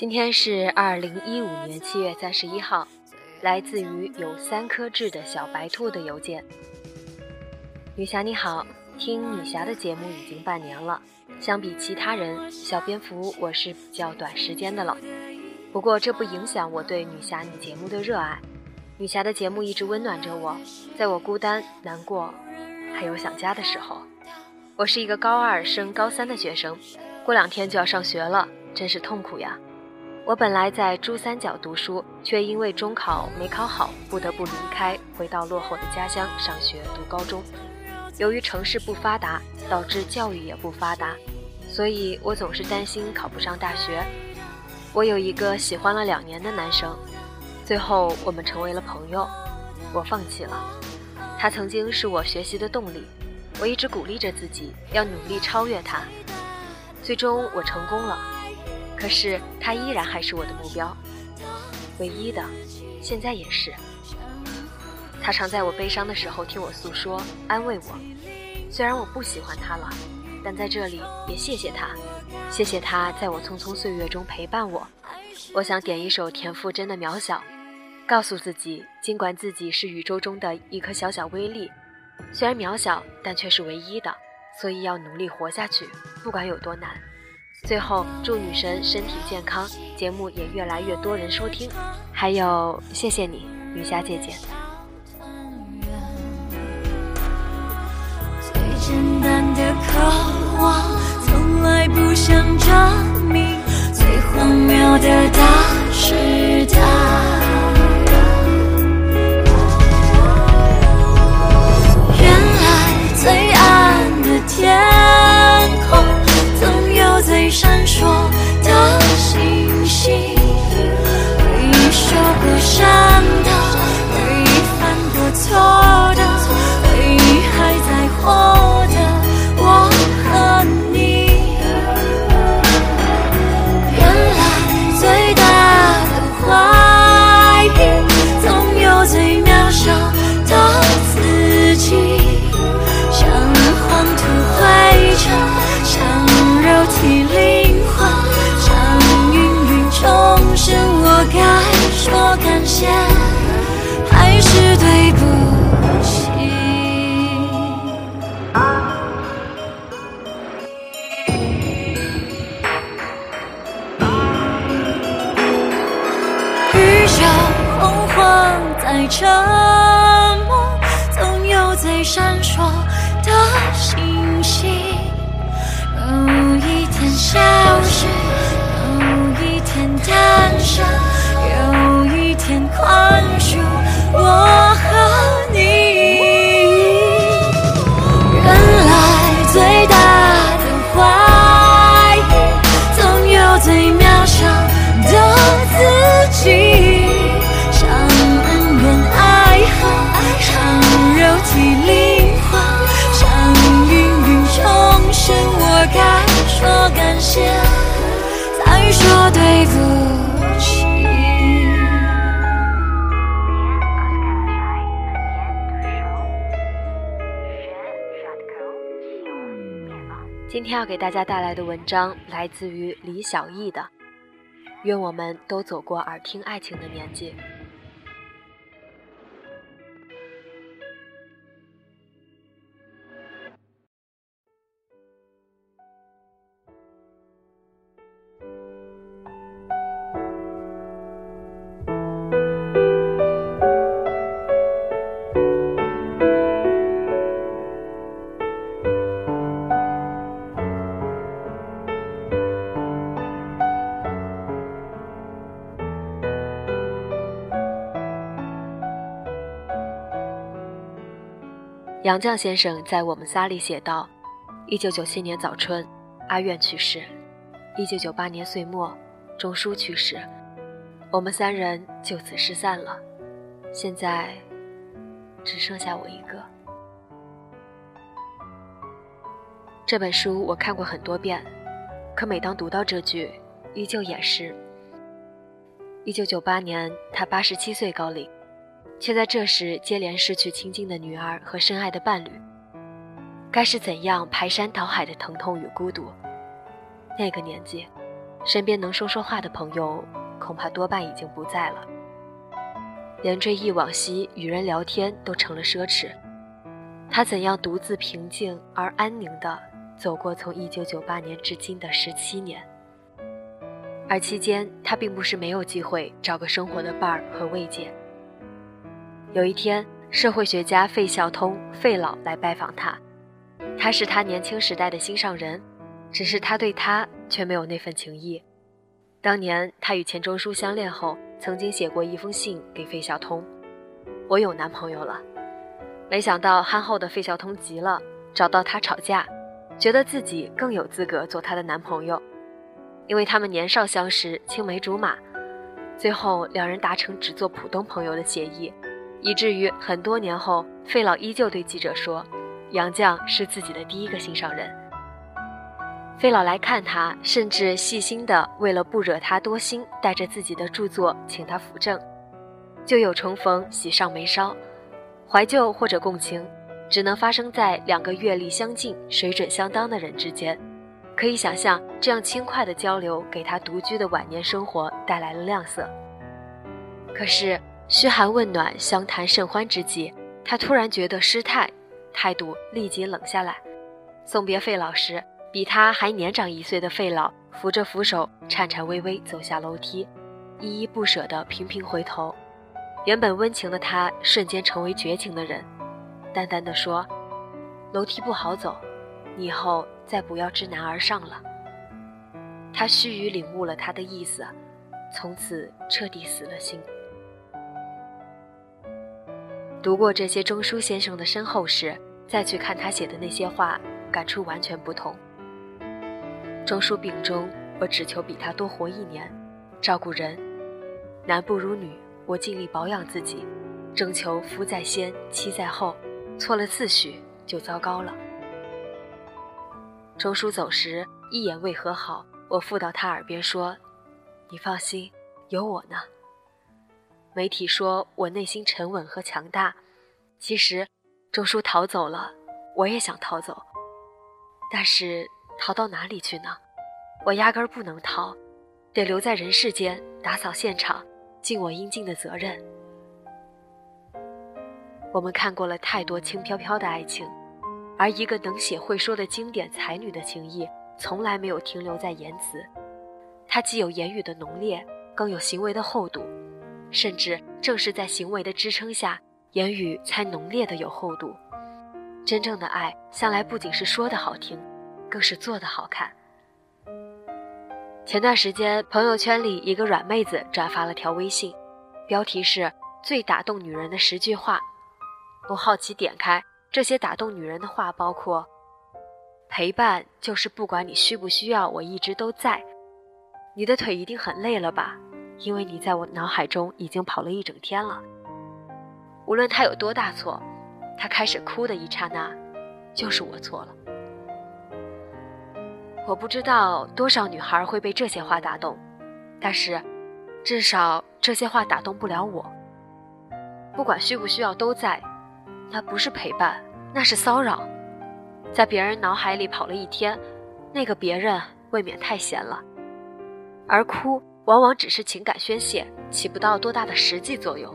今天是二零一五年七月三十一号，来自于有三颗痣的小白兔的邮件。女侠你好，听女侠的节目已经半年了，相比其他人，小蝙蝠我是比较短时间的了。不过这不影响我对女侠你节目的热爱，女侠的节目一直温暖着我，在我孤单、难过，还有想家的时候。我是一个高二升高三的学生，过两天就要上学了，真是痛苦呀！我本来在珠三角读书，却因为中考没考好，不得不离开，回到落后的家乡上学读高中。由于城市不发达，导致教育也不发达，所以我总是担心考不上大学。我有一个喜欢了两年的男生，最后我们成为了朋友，我放弃了。他曾经是我学习的动力，我一直鼓励着自己要努力超越他。最终我成功了，可是他依然还是我的目标，唯一的，现在也是。他常在我悲伤的时候听我诉说，安慰我。虽然我不喜欢他了，但在这里也谢谢他。谢谢他在我匆匆岁月中陪伴我。我想点一首田馥甄的《渺小》，告诉自己，尽管自己是宇宙中的一颗小小微粒，虽然渺小，但却是唯一的，所以要努力活下去，不管有多难。最后，祝女神身体健康，节目也越来越多人收听。还有，谢谢你，雨霞姐姐。最简单的渴望。从来不想证明最荒谬的大时代。要给大家带来的文章来自于李小艺的《愿我们都走过耳听爱情的年纪》。杨绛先生在《我们仨》里写道：“一九九七年早春，阿苑去世；一九九八年岁末，钟书去世，我们三人就此失散了。现在，只剩下我一个。”这本书我看过很多遍，可每当读到这句，依旧掩饰。一九九八年，他八十七岁高龄。却在这时接连失去亲近的女儿和深爱的伴侣，该是怎样排山倒海的疼痛与孤独？那个年纪，身边能说说话的朋友恐怕多半已经不在了，连追忆往昔与人聊天都成了奢侈。他怎样独自平静而安宁地走过从1998年至今的17年？而期间，他并不是没有机会找个生活的伴儿和慰藉。有一天，社会学家费孝通费老来拜访他，他是他年轻时代的心上人，只是他对他却没有那份情谊。当年他与钱钟书相恋后，曾经写过一封信给费孝通：“我有男朋友了。”没想到憨厚的费孝通急了，找到他吵架，觉得自己更有资格做他的男朋友，因为他们年少相识，青梅竹马。最后两人达成只做普通朋友的协议。以至于很多年后，费老依旧对记者说：“杨绛是自己的第一个心上人。”费老来看他，甚至细心的为了不惹他多心，带着自己的著作请他扶正。旧友重逢，喜上眉梢，怀旧或者共情，只能发生在两个阅历相近、水准相当的人之间。可以想象，这样轻快的交流给他独居的晚年生活带来了亮色。可是。嘘寒问暖、相谈甚欢之际，他突然觉得失态，态度立即冷下来。送别费老时，比他还年长一岁的费老扶着扶手，颤颤巍巍走下楼梯，依依不舍地频频回头。原本温情的他，瞬间成为绝情的人，淡淡的说：“楼梯不好走，你以后再不要知难而上了。”他须臾领悟了他的意思，从此彻底死了心。读过这些钟书先生的身后事，再去看他写的那些话，感触完全不同。钟书病中，我只求比他多活一年，照顾人，男不如女，我尽力保养自己，征求夫在先，妻在后，错了次序就糟糕了。钟书走时一眼未和好，我附到他耳边说：“你放心，有我呢。”媒体说我内心沉稳和强大，其实，周叔逃走了，我也想逃走，但是逃到哪里去呢？我压根儿不能逃，得留在人世间打扫现场，尽我应尽的责任。我们看过了太多轻飘飘的爱情，而一个能写会说的经典才女的情谊，从来没有停留在言辞，她既有言语的浓烈，更有行为的厚度。甚至正是在行为的支撑下，言语才浓烈的有厚度。真正的爱，向来不仅是说的好听，更是做的好看。前段时间，朋友圈里一个软妹子转发了条微信，标题是“最打动女人的十句话”。我好奇点开，这些打动女人的话包括：陪伴就是不管你需不需要，我一直都在。你的腿一定很累了吧？因为你在我脑海中已经跑了一整天了。无论他有多大错，他开始哭的一刹那，就是我错了。我不知道多少女孩会被这些话打动，但是，至少这些话打动不了我。不管需不需要都在，那不是陪伴，那是骚扰。在别人脑海里跑了一天，那个别人未免太闲了，而哭往往只是情感宣泄，起不到多大的实际作用。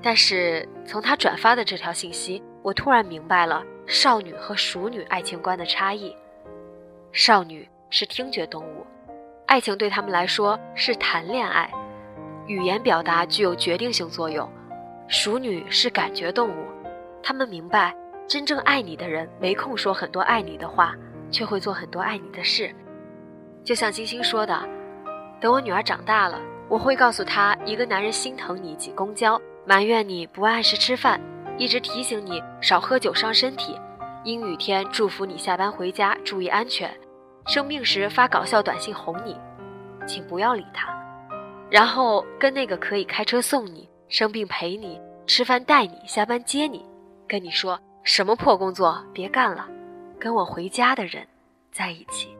但是从他转发的这条信息，我突然明白了少女和熟女爱情观的差异。少女是听觉动物，爱情对他们来说是谈恋爱，语言表达具有决定性作用；熟女是感觉动物，他们明白真正爱你的人没空说很多爱你的话，却会做很多爱你的事。就像金星说的：“等我女儿长大了，我会告诉她，一个男人心疼你挤公交，埋怨你不按时吃饭，一直提醒你少喝酒伤身体，阴雨天祝福你下班回家注意安全。”生病时发搞笑短信哄你，请不要理他，然后跟那个可以开车送你、生病陪你、吃饭带你、下班接你、跟你说什么破工作别干了，跟我回家的人在一起。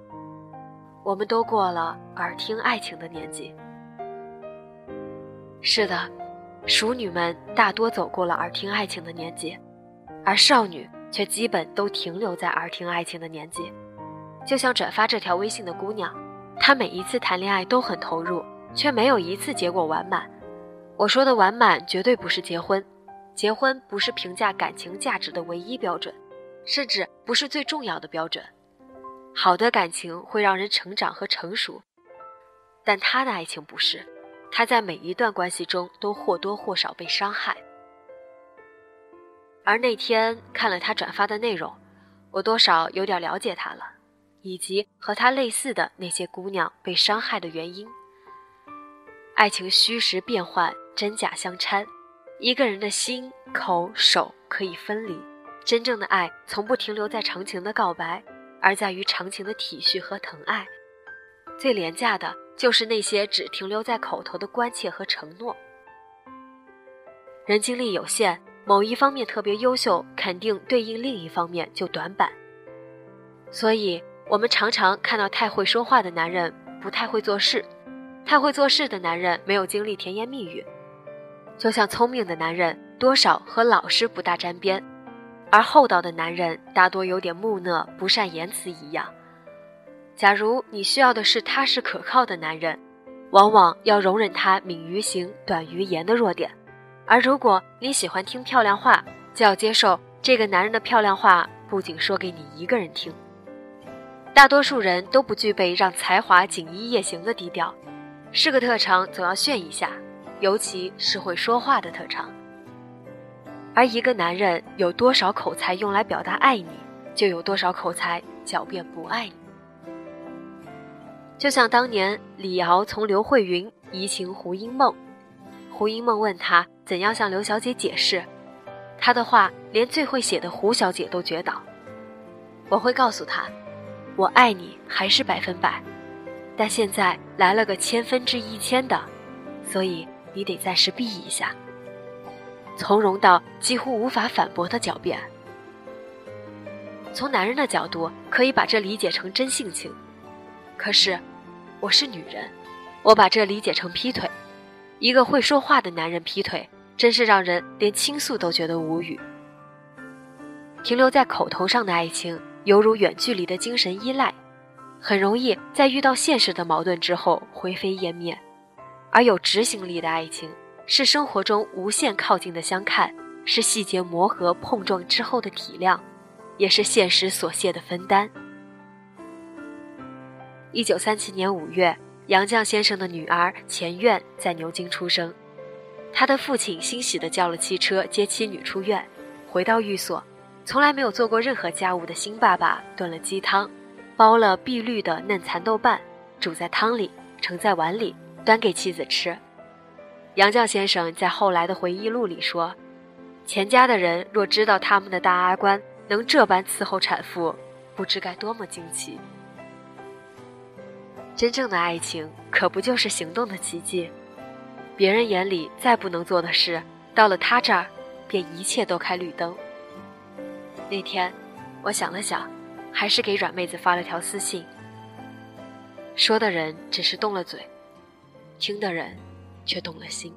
我们都过了耳听爱情的年纪。是的，熟女们大多走过了耳听爱情的年纪，而少女却基本都停留在耳听爱情的年纪。就像转发这条微信的姑娘，她每一次谈恋爱都很投入，却没有一次结果完满。我说的完满，绝对不是结婚，结婚不是评价感情价值的唯一标准，甚至不是最重要的标准。好的感情会让人成长和成熟，但他的爱情不是，他在每一段关系中都或多或少被伤害。而那天看了他转发的内容，我多少有点了解他了。以及和他类似的那些姑娘被伤害的原因。爱情虚实变幻，真假相掺，一个人的心、口、手可以分离。真正的爱从不停留在长情的告白，而在于长情的体恤和疼爱。最廉价的就是那些只停留在口头的关切和承诺。人精力有限，某一方面特别优秀，肯定对应另一方面就短板。所以。我们常常看到太会说话的男人不太会做事，太会做事的男人没有经历甜言蜜语，就像聪明的男人多少和老实不大沾边，而厚道的男人大多有点木讷不善言辞一样。假如你需要的是踏实可靠的男人，往往要容忍他敏于行短于言的弱点；而如果你喜欢听漂亮话，就要接受这个男人的漂亮话不仅说给你一个人听。大多数人都不具备让才华锦衣夜行的低调，是个特长总要炫一下，尤其是会说话的特长。而一个男人有多少口才用来表达爱你，就有多少口才狡辩不爱你。就像当年李敖从刘慧云移情胡因梦，胡因梦问他怎样向刘小姐解释，他的话连最会写的胡小姐都绝倒。我会告诉他。我爱你还是百分百，但现在来了个千分之一千的，所以你得暂时避一下。从容到几乎无法反驳的狡辩。从男人的角度，可以把这理解成真性情，可是我是女人，我把这理解成劈腿。一个会说话的男人劈腿，真是让人连倾诉都觉得无语。停留在口头上的爱情。犹如远距离的精神依赖，很容易在遇到现实的矛盾之后灰飞烟灭；而有执行力的爱情，是生活中无限靠近的相看，是细节磨合碰撞之后的体谅，也是现实所屑的分担。一九三七年五月，杨绛先生的女儿钱院在牛津出生，他的父亲欣喜地叫了汽车接妻女出院，回到寓所。从来没有做过任何家务的新爸爸炖了鸡汤，煲了碧绿的嫩蚕豆瓣，煮在汤里，盛在碗里，端给妻子吃。杨绛先生在后来的回忆录里说：“钱家的人若知道他们的大阿官能这般伺候产妇，不知该多么惊奇。”真正的爱情可不就是行动的奇迹？别人眼里再不能做的事，到了他这儿，便一切都开绿灯。那天，我想了想，还是给软妹子发了条私信。说的人只是动了嘴，听的人却动了心。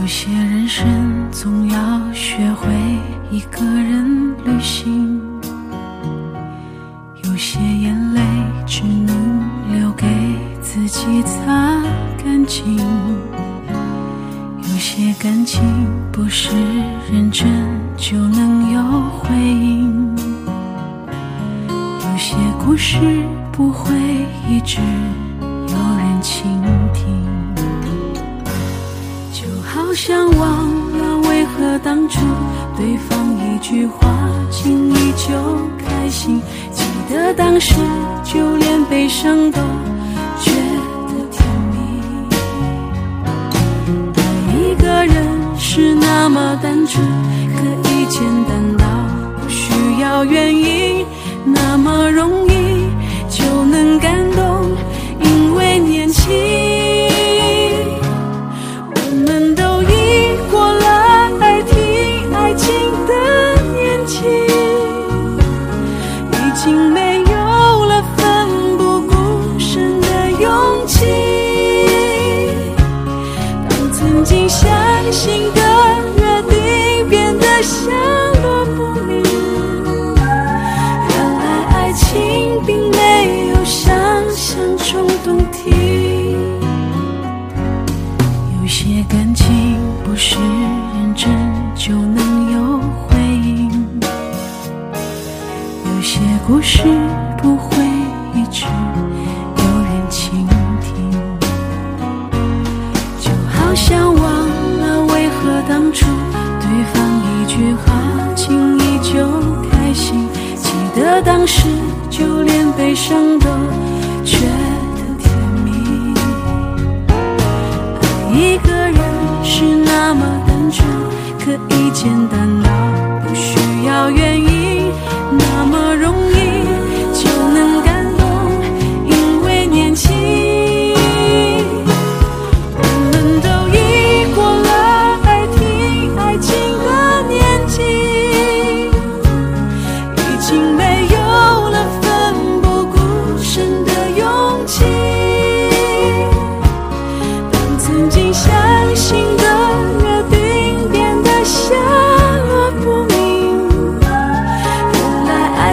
有些人生总要学会一个人旅行有些眼泪只能留给自己擦干净。些感情不是认真就能有回应，有些故事不会一直有人倾听，就好像忘了为何当初对方一句话，轻易就开心，记得当时就连悲伤都觉。人是那么单纯可以简单到不需要原因那么容易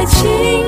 情